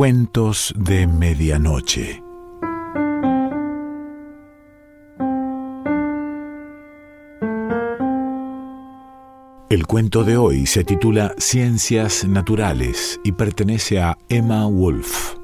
Cuentos de Medianoche. El cuento de hoy se titula Ciencias Naturales y pertenece a Emma Wolf.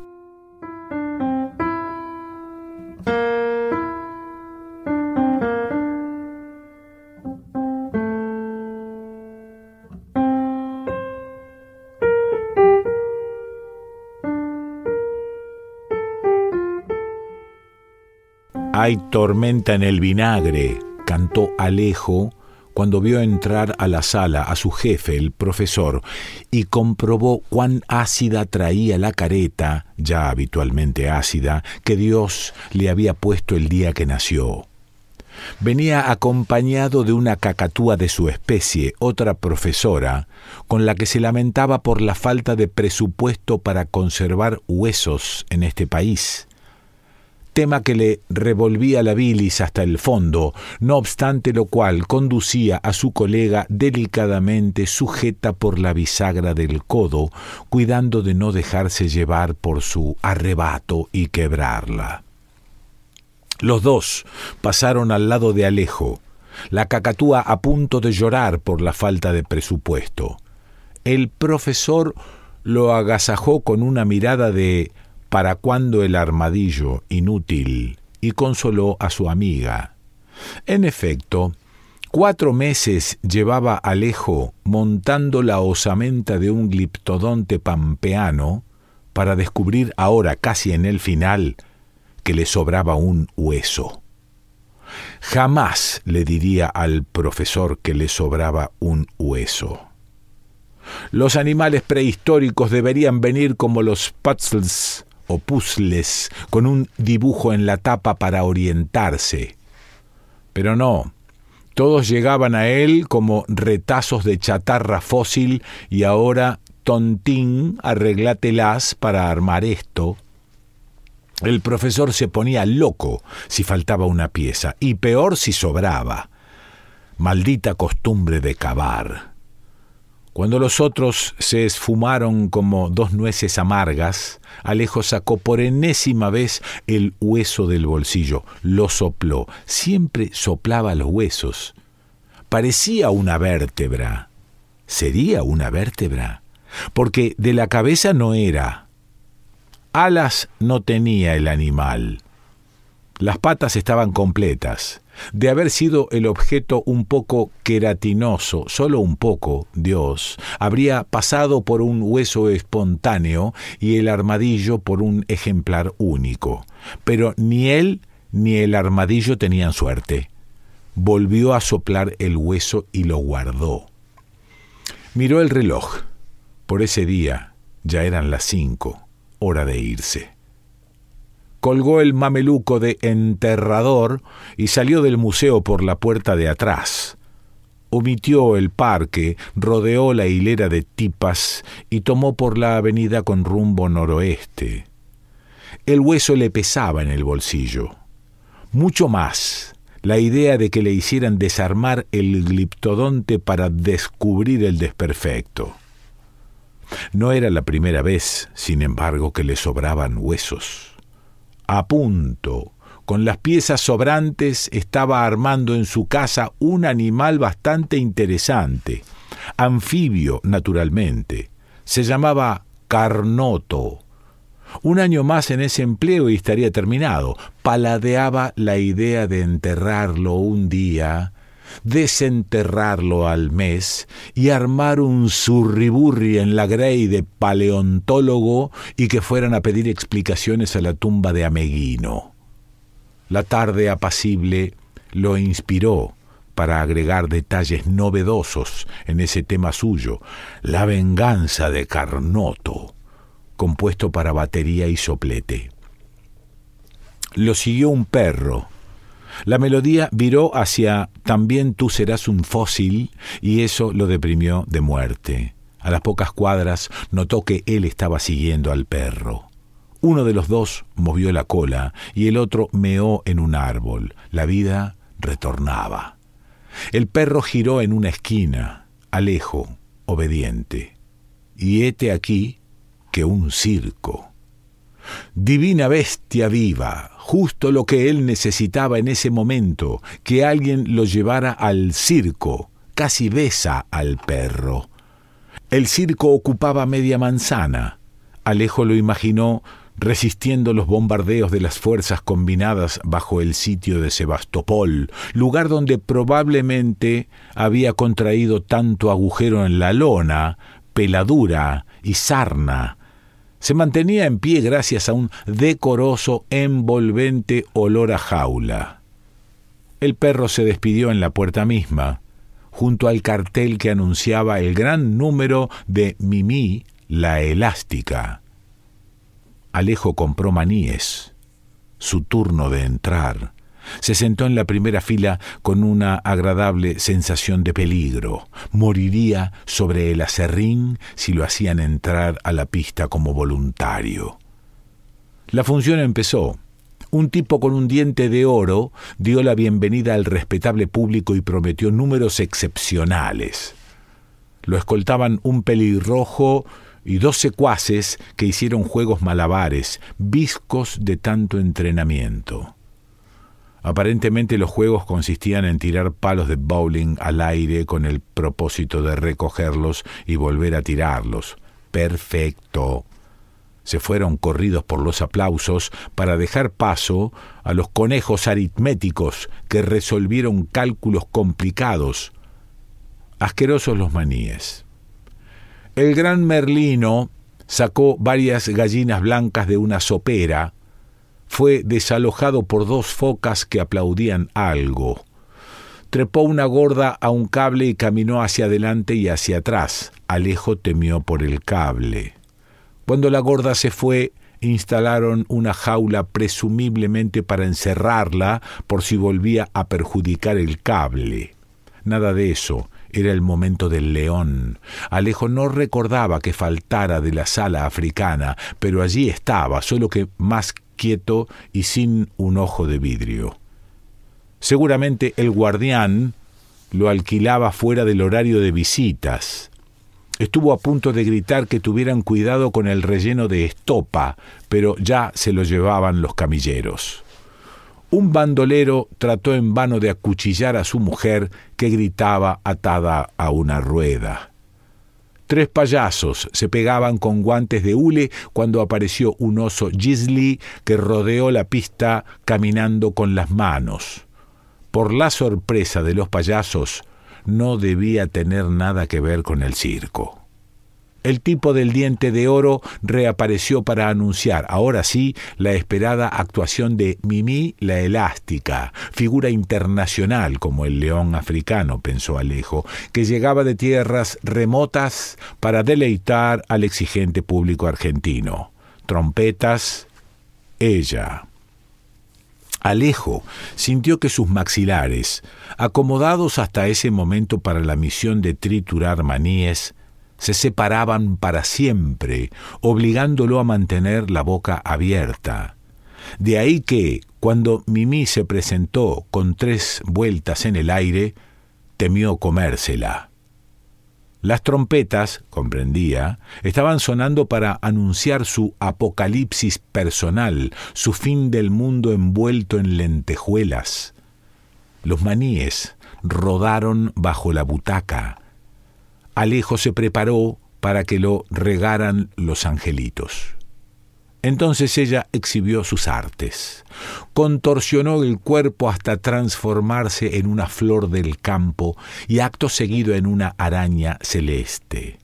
Hay tormenta en el vinagre, cantó Alejo cuando vio entrar a la sala a su jefe, el profesor, y comprobó cuán ácida traía la careta, ya habitualmente ácida, que Dios le había puesto el día que nació. Venía acompañado de una cacatúa de su especie, otra profesora, con la que se lamentaba por la falta de presupuesto para conservar huesos en este país tema que le revolvía la bilis hasta el fondo, no obstante lo cual conducía a su colega delicadamente sujeta por la bisagra del codo, cuidando de no dejarse llevar por su arrebato y quebrarla. Los dos pasaron al lado de Alejo, la cacatúa a punto de llorar por la falta de presupuesto. El profesor lo agasajó con una mirada de ¿Para cuándo el armadillo inútil? y consoló a su amiga. En efecto, cuatro meses llevaba Alejo montando la osamenta de un gliptodonte pampeano para descubrir ahora, casi en el final, que le sobraba un hueso. Jamás le diría al profesor que le sobraba un hueso. Los animales prehistóricos deberían venir como los puzzles o puzzles con un dibujo en la tapa para orientarse. Pero no, todos llegaban a él como retazos de chatarra fósil y ahora, tontín, arreglátelas para armar esto. El profesor se ponía loco si faltaba una pieza y peor si sobraba. Maldita costumbre de cavar. Cuando los otros se esfumaron como dos nueces amargas, Alejo sacó por enésima vez el hueso del bolsillo, lo sopló, siempre soplaba los huesos. Parecía una vértebra. ¿Sería una vértebra? Porque de la cabeza no era. Alas no tenía el animal. Las patas estaban completas de haber sido el objeto un poco queratinoso, solo un poco, Dios, habría pasado por un hueso espontáneo y el armadillo por un ejemplar único. Pero ni él ni el armadillo tenían suerte. Volvió a soplar el hueso y lo guardó. Miró el reloj. Por ese día ya eran las cinco, hora de irse colgó el mameluco de enterrador y salió del museo por la puerta de atrás. Omitió el parque, rodeó la hilera de tipas y tomó por la avenida con rumbo noroeste. El hueso le pesaba en el bolsillo. Mucho más la idea de que le hicieran desarmar el gliptodonte para descubrir el desperfecto. No era la primera vez, sin embargo, que le sobraban huesos a punto, con las piezas sobrantes, estaba armando en su casa un animal bastante interesante, anfibio, naturalmente. Se llamaba Carnoto. Un año más en ese empleo y estaría terminado. Paladeaba la idea de enterrarlo un día, desenterrarlo al mes y armar un zurriburri en la grey de paleontólogo y que fueran a pedir explicaciones a la tumba de Ameguino. La tarde apacible lo inspiró para agregar detalles novedosos en ese tema suyo, la venganza de Carnoto, compuesto para batería y soplete. Lo siguió un perro, la melodía viró hacia También tú serás un fósil y eso lo deprimió de muerte. A las pocas cuadras notó que él estaba siguiendo al perro. Uno de los dos movió la cola y el otro meó en un árbol. La vida retornaba. El perro giró en una esquina, alejo, obediente. Y hete aquí que un circo Divina bestia viva, justo lo que él necesitaba en ese momento, que alguien lo llevara al circo, casi besa al perro. El circo ocupaba media manzana. Alejo lo imaginó resistiendo los bombardeos de las fuerzas combinadas bajo el sitio de Sebastopol, lugar donde probablemente había contraído tanto agujero en la lona, peladura y sarna. Se mantenía en pie gracias a un decoroso, envolvente olor a jaula. El perro se despidió en la puerta misma, junto al cartel que anunciaba el gran número de Mimi, la elástica. Alejo compró maníes. Su turno de entrar. Se sentó en la primera fila con una agradable sensación de peligro. Moriría sobre el acerrín si lo hacían entrar a la pista como voluntario. La función empezó. Un tipo con un diente de oro dio la bienvenida al respetable público y prometió números excepcionales. Lo escoltaban un pelirrojo y dos secuaces que hicieron juegos malabares, viscos de tanto entrenamiento. Aparentemente los juegos consistían en tirar palos de bowling al aire con el propósito de recogerlos y volver a tirarlos. Perfecto. Se fueron corridos por los aplausos para dejar paso a los conejos aritméticos que resolvieron cálculos complicados. Asquerosos los maníes. El gran Merlino sacó varias gallinas blancas de una sopera, fue desalojado por dos focas que aplaudían algo. Trepó una gorda a un cable y caminó hacia adelante y hacia atrás. Alejo temió por el cable. Cuando la gorda se fue, instalaron una jaula presumiblemente para encerrarla por si volvía a perjudicar el cable. Nada de eso. Era el momento del león. Alejo no recordaba que faltara de la sala africana, pero allí estaba, solo que más quieto y sin un ojo de vidrio. Seguramente el guardián lo alquilaba fuera del horario de visitas. Estuvo a punto de gritar que tuvieran cuidado con el relleno de estopa, pero ya se lo llevaban los camilleros. Un bandolero trató en vano de acuchillar a su mujer que gritaba atada a una rueda. Tres payasos se pegaban con guantes de hule cuando apareció un oso Gisli que rodeó la pista caminando con las manos. Por la sorpresa de los payasos, no debía tener nada que ver con el circo. El tipo del diente de oro reapareció para anunciar, ahora sí, la esperada actuación de Mimi la Elástica, figura internacional como el león africano, pensó Alejo, que llegaba de tierras remotas para deleitar al exigente público argentino. Trompetas, ella. Alejo sintió que sus maxilares, acomodados hasta ese momento para la misión de triturar maníes, se separaban para siempre, obligándolo a mantener la boca abierta. De ahí que, cuando Mimi se presentó con tres vueltas en el aire, temió comérsela. Las trompetas, comprendía, estaban sonando para anunciar su apocalipsis personal, su fin del mundo envuelto en lentejuelas. Los maníes rodaron bajo la butaca, Alejo se preparó para que lo regaran los angelitos. Entonces ella exhibió sus artes, contorsionó el cuerpo hasta transformarse en una flor del campo y acto seguido en una araña celeste.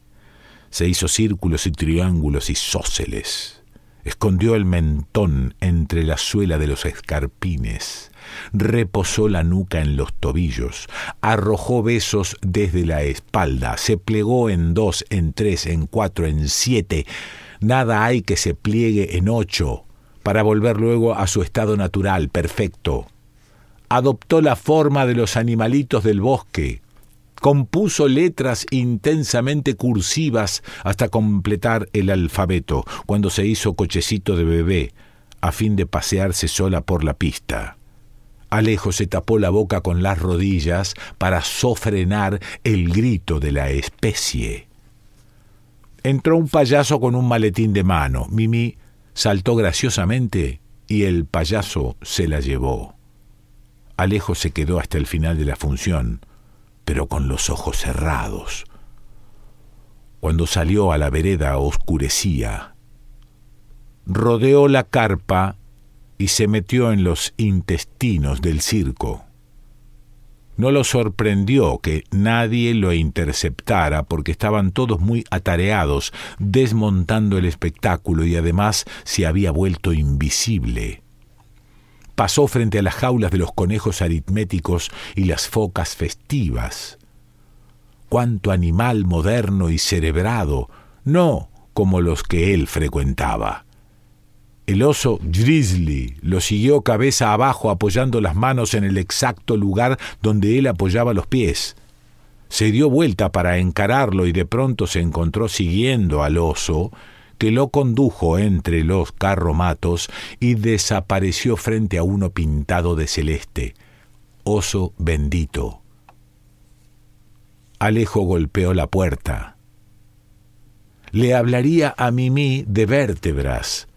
Se hizo círculos y triángulos y sóceles. Escondió el mentón entre la suela de los escarpines reposó la nuca en los tobillos, arrojó besos desde la espalda, se plegó en dos, en tres, en cuatro, en siete, nada hay que se pliegue en ocho, para volver luego a su estado natural, perfecto. Adoptó la forma de los animalitos del bosque, compuso letras intensamente cursivas hasta completar el alfabeto, cuando se hizo cochecito de bebé, a fin de pasearse sola por la pista. Alejo se tapó la boca con las rodillas para sofrenar el grito de la especie. Entró un payaso con un maletín de mano. Mimi saltó graciosamente y el payaso se la llevó. Alejo se quedó hasta el final de la función, pero con los ojos cerrados. Cuando salió a la vereda oscurecía. Rodeó la carpa y se metió en los intestinos del circo. No lo sorprendió que nadie lo interceptara porque estaban todos muy atareados desmontando el espectáculo y además se había vuelto invisible. Pasó frente a las jaulas de los conejos aritméticos y las focas festivas. Cuánto animal moderno y cerebrado, no como los que él frecuentaba. El oso Grizzly lo siguió cabeza abajo apoyando las manos en el exacto lugar donde él apoyaba los pies. Se dio vuelta para encararlo y de pronto se encontró siguiendo al oso, que lo condujo entre los carromatos y desapareció frente a uno pintado de celeste. Oso bendito. Alejo golpeó la puerta. Le hablaría a Mimi de vértebras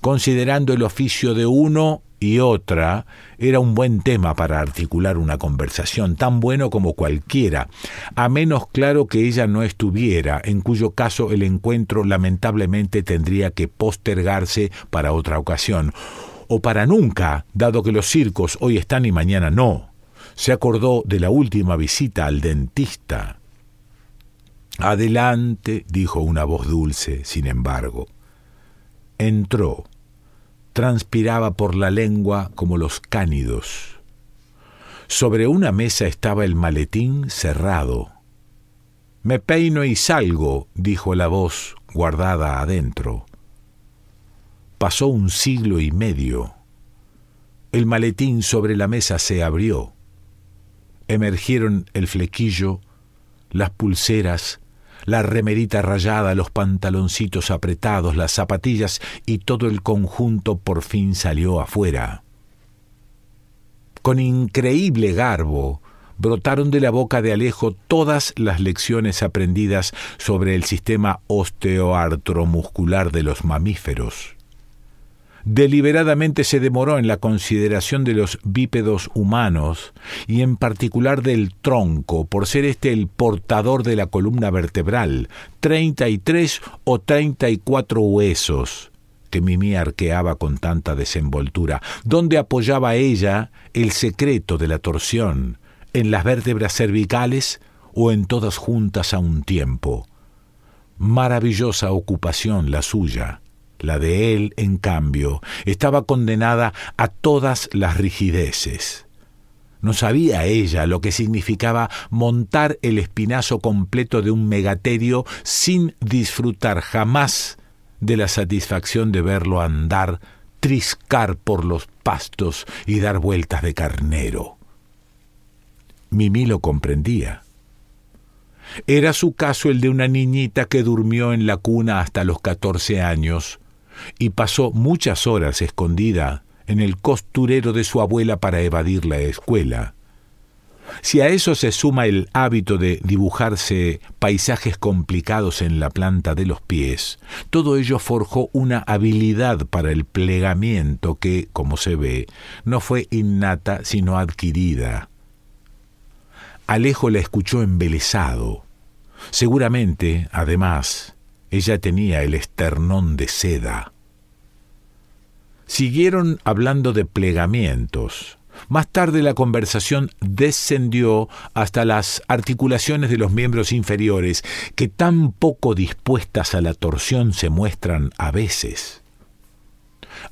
considerando el oficio de uno y otra, era un buen tema para articular una conversación, tan bueno como cualquiera, a menos claro que ella no estuviera, en cuyo caso el encuentro lamentablemente tendría que postergarse para otra ocasión, o para nunca, dado que los circos hoy están y mañana no. Se acordó de la última visita al dentista. Adelante, dijo una voz dulce, sin embargo. Entró transpiraba por la lengua como los cánidos. Sobre una mesa estaba el maletín cerrado. Me peino y salgo, dijo la voz guardada adentro. Pasó un siglo y medio. El maletín sobre la mesa se abrió. Emergieron el flequillo, las pulseras, la remerita rayada, los pantaloncitos apretados, las zapatillas y todo el conjunto por fin salió afuera. Con increíble garbo, brotaron de la boca de Alejo todas las lecciones aprendidas sobre el sistema osteoartromuscular de los mamíferos deliberadamente se demoró en la consideración de los bípedos humanos y en particular del tronco, por ser este el portador de la columna vertebral, treinta y tres o treinta y cuatro huesos que Mimi arqueaba con tanta desenvoltura, donde apoyaba ella el secreto de la torsión, en las vértebras cervicales o en todas juntas a un tiempo. Maravillosa ocupación la suya la de él, en cambio, estaba condenada a todas las rigideces. No sabía ella lo que significaba montar el espinazo completo de un megaterio sin disfrutar jamás de la satisfacción de verlo andar, triscar por los pastos y dar vueltas de carnero. Mimi lo comprendía. Era su caso el de una niñita que durmió en la cuna hasta los catorce años, y pasó muchas horas escondida en el costurero de su abuela para evadir la escuela. Si a eso se suma el hábito de dibujarse paisajes complicados en la planta de los pies, todo ello forjó una habilidad para el plegamiento que, como se ve, no fue innata sino adquirida. Alejo la escuchó embelesado. Seguramente, además, ella tenía el esternón de seda. Siguieron hablando de plegamientos. Más tarde la conversación descendió hasta las articulaciones de los miembros inferiores, que tan poco dispuestas a la torsión se muestran a veces.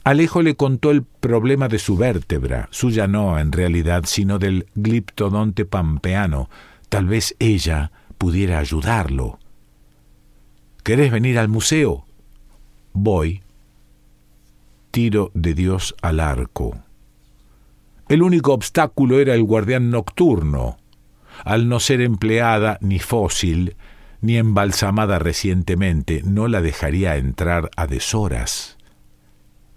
Alejo le contó el problema de su vértebra, suya no en realidad, sino del gliptodonte pampeano. Tal vez ella pudiera ayudarlo. ¿Querés venir al museo? Voy. Tiro de Dios al arco. El único obstáculo era el guardián nocturno. Al no ser empleada ni fósil, ni embalsamada recientemente, no la dejaría entrar a deshoras.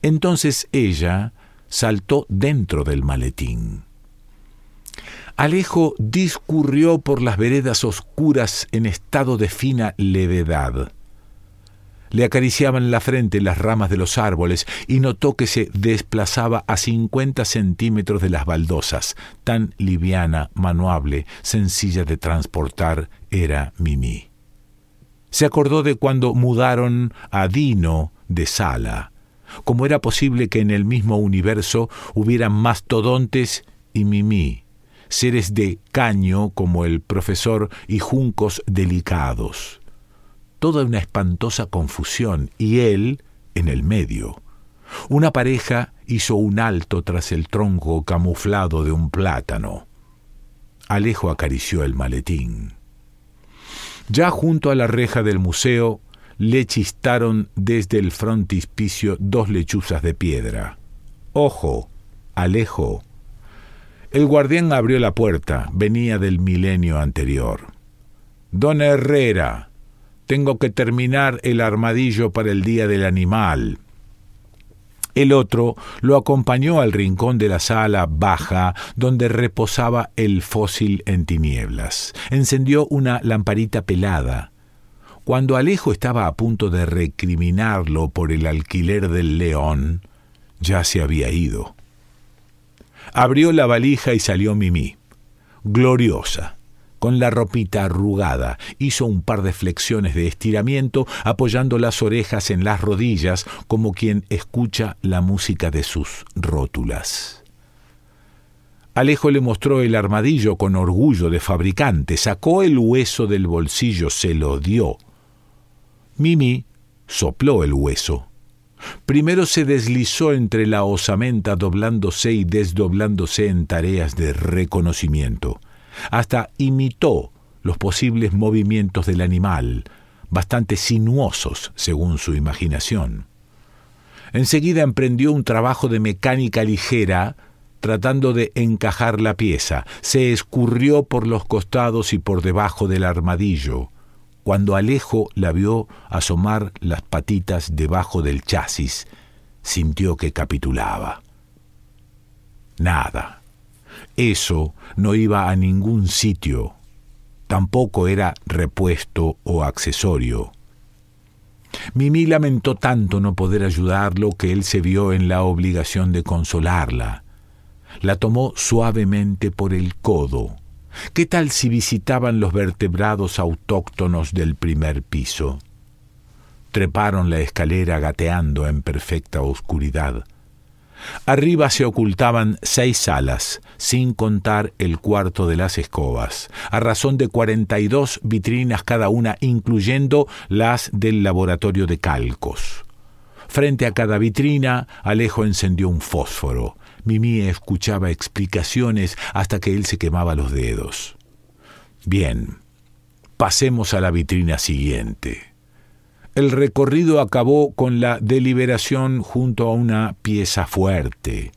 Entonces ella saltó dentro del maletín. Alejo discurrió por las veredas oscuras en estado de fina levedad. Le acariciaban la frente las ramas de los árboles y notó que se desplazaba a cincuenta centímetros de las baldosas. Tan liviana, manuable, sencilla de transportar era Mimi. Se acordó de cuando mudaron a Dino de Sala. ¿Cómo era posible que en el mismo universo hubieran mastodontes y Mimi, seres de caño como el profesor y juncos delicados? Toda una espantosa confusión, y él en el medio. Una pareja hizo un alto tras el tronco camuflado de un plátano. Alejo acarició el maletín. Ya junto a la reja del museo le chistaron desde el frontispicio dos lechuzas de piedra. Ojo, Alejo. El guardián abrió la puerta, venía del milenio anterior. Don Herrera, tengo que terminar el armadillo para el Día del Animal. El otro lo acompañó al rincón de la sala baja donde reposaba el fósil en tinieblas. Encendió una lamparita pelada. Cuando Alejo estaba a punto de recriminarlo por el alquiler del león, ya se había ido. Abrió la valija y salió Mimi, gloriosa, con la ropita arrugada, hizo un par de flexiones de estiramiento, apoyando las orejas en las rodillas, como quien escucha la música de sus rótulas. Alejo le mostró el armadillo con orgullo de fabricante, sacó el hueso del bolsillo, se lo dio. Mimi sopló el hueso. Primero se deslizó entre la osamenta doblándose y desdoblándose en tareas de reconocimiento hasta imitó los posibles movimientos del animal, bastante sinuosos según su imaginación. Enseguida emprendió un trabajo de mecánica ligera, tratando de encajar la pieza. Se escurrió por los costados y por debajo del armadillo. Cuando Alejo la vio asomar las patitas debajo del chasis, sintió que capitulaba. Nada. Eso no iba a ningún sitio, tampoco era repuesto o accesorio. Mimi lamentó tanto no poder ayudarlo que él se vio en la obligación de consolarla. La tomó suavemente por el codo. ¿Qué tal si visitaban los vertebrados autóctonos del primer piso? Treparon la escalera gateando en perfecta oscuridad. Arriba se ocultaban seis salas, sin contar el cuarto de las escobas, a razón de cuarenta y dos vitrinas cada una, incluyendo las del laboratorio de calcos. Frente a cada vitrina, Alejo encendió un fósforo. Mimi escuchaba explicaciones hasta que él se quemaba los dedos. Bien, pasemos a la vitrina siguiente. El recorrido acabó con la deliberación junto a una pieza fuerte.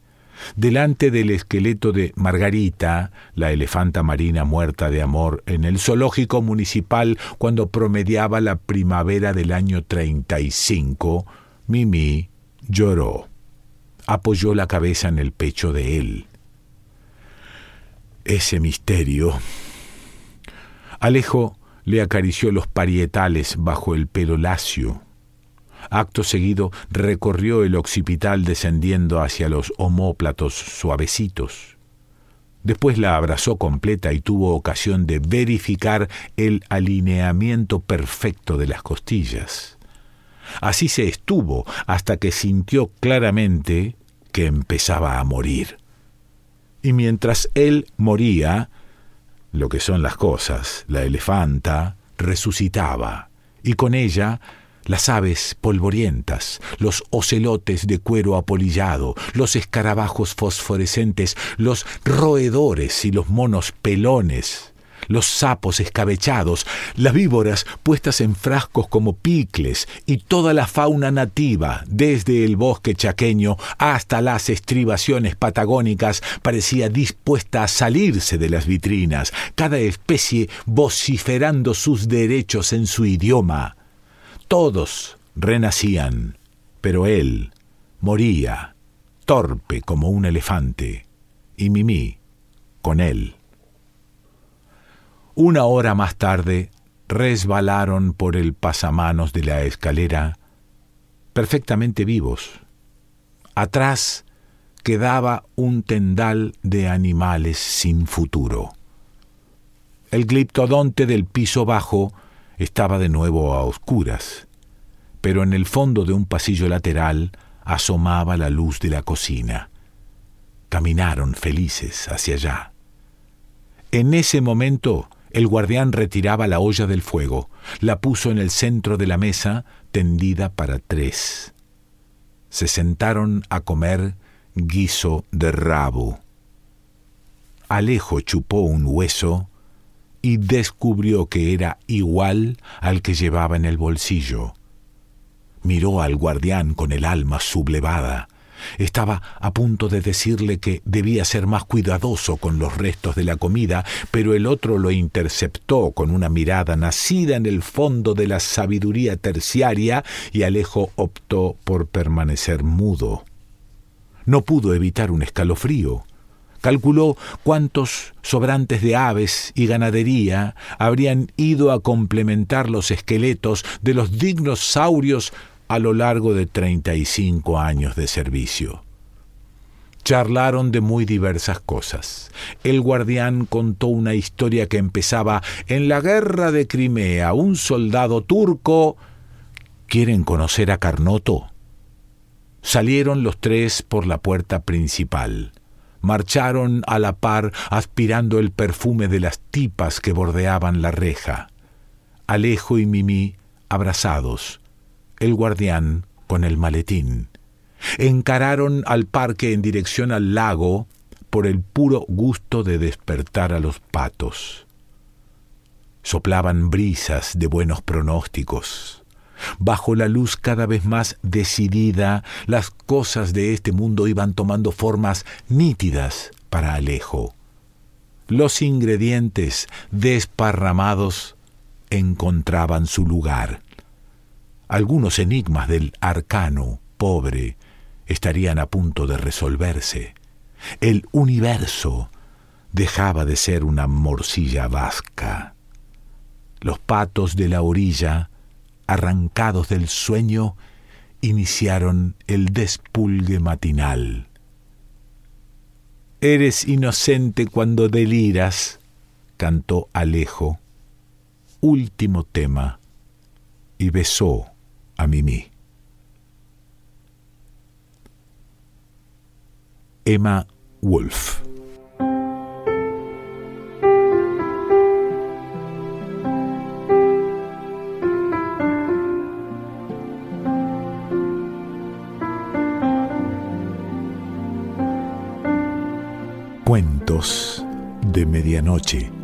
Delante del esqueleto de Margarita, la elefanta marina muerta de amor en el zoológico municipal cuando promediaba la primavera del año 35, Mimi lloró. Apoyó la cabeza en el pecho de él. Ese misterio. Alejo le acarició los parietales bajo el pelo lacio. Acto seguido recorrió el occipital descendiendo hacia los omóplatos suavecitos. Después la abrazó completa y tuvo ocasión de verificar el alineamiento perfecto de las costillas. Así se estuvo hasta que sintió claramente que empezaba a morir. Y mientras él moría, lo que son las cosas, la elefanta resucitaba, y con ella las aves polvorientas, los ocelotes de cuero apolillado, los escarabajos fosforescentes, los roedores y los monos pelones, los sapos escabechados, las víboras puestas en frascos como picles y toda la fauna nativa, desde el bosque chaqueño hasta las estribaciones patagónicas, parecía dispuesta a salirse de las vitrinas, cada especie vociferando sus derechos en su idioma. Todos renacían, pero él moría, torpe como un elefante, y Mimí con él. Una hora más tarde resbalaron por el pasamanos de la escalera perfectamente vivos. Atrás quedaba un tendal de animales sin futuro. El gliptodonte del piso bajo estaba de nuevo a oscuras, pero en el fondo de un pasillo lateral asomaba la luz de la cocina. Caminaron felices hacia allá. En ese momento el guardián retiraba la olla del fuego, la puso en el centro de la mesa, tendida para tres. Se sentaron a comer guiso de rabo. Alejo chupó un hueso y descubrió que era igual al que llevaba en el bolsillo. Miró al guardián con el alma sublevada. Estaba a punto de decirle que debía ser más cuidadoso con los restos de la comida, pero el otro lo interceptó con una mirada nacida en el fondo de la sabiduría terciaria y Alejo optó por permanecer mudo. No pudo evitar un escalofrío. Calculó cuántos sobrantes de aves y ganadería habrían ido a complementar los esqueletos de los dignos saurios a lo largo de treinta y cinco años de servicio. Charlaron de muy diversas cosas. El guardián contó una historia que empezaba en la guerra de Crimea. Un soldado turco. ¿Quieren conocer a Carnoto? Salieron los tres por la puerta principal. Marcharon a la par aspirando el perfume de las tipas que bordeaban la reja. Alejo y Mimi abrazados, el guardián con el maletín. Encararon al parque en dirección al lago por el puro gusto de despertar a los patos. Soplaban brisas de buenos pronósticos. Bajo la luz cada vez más decidida, las cosas de este mundo iban tomando formas nítidas para Alejo. Los ingredientes desparramados encontraban su lugar. Algunos enigmas del arcano pobre estarían a punto de resolverse. El universo dejaba de ser una morcilla vasca. Los patos de la orilla arrancados del sueño, iniciaron el despulgue matinal. Eres inocente cuando deliras, cantó Alejo, último tema, y besó a Mimi. Emma Wolf Cuentos de Medianoche.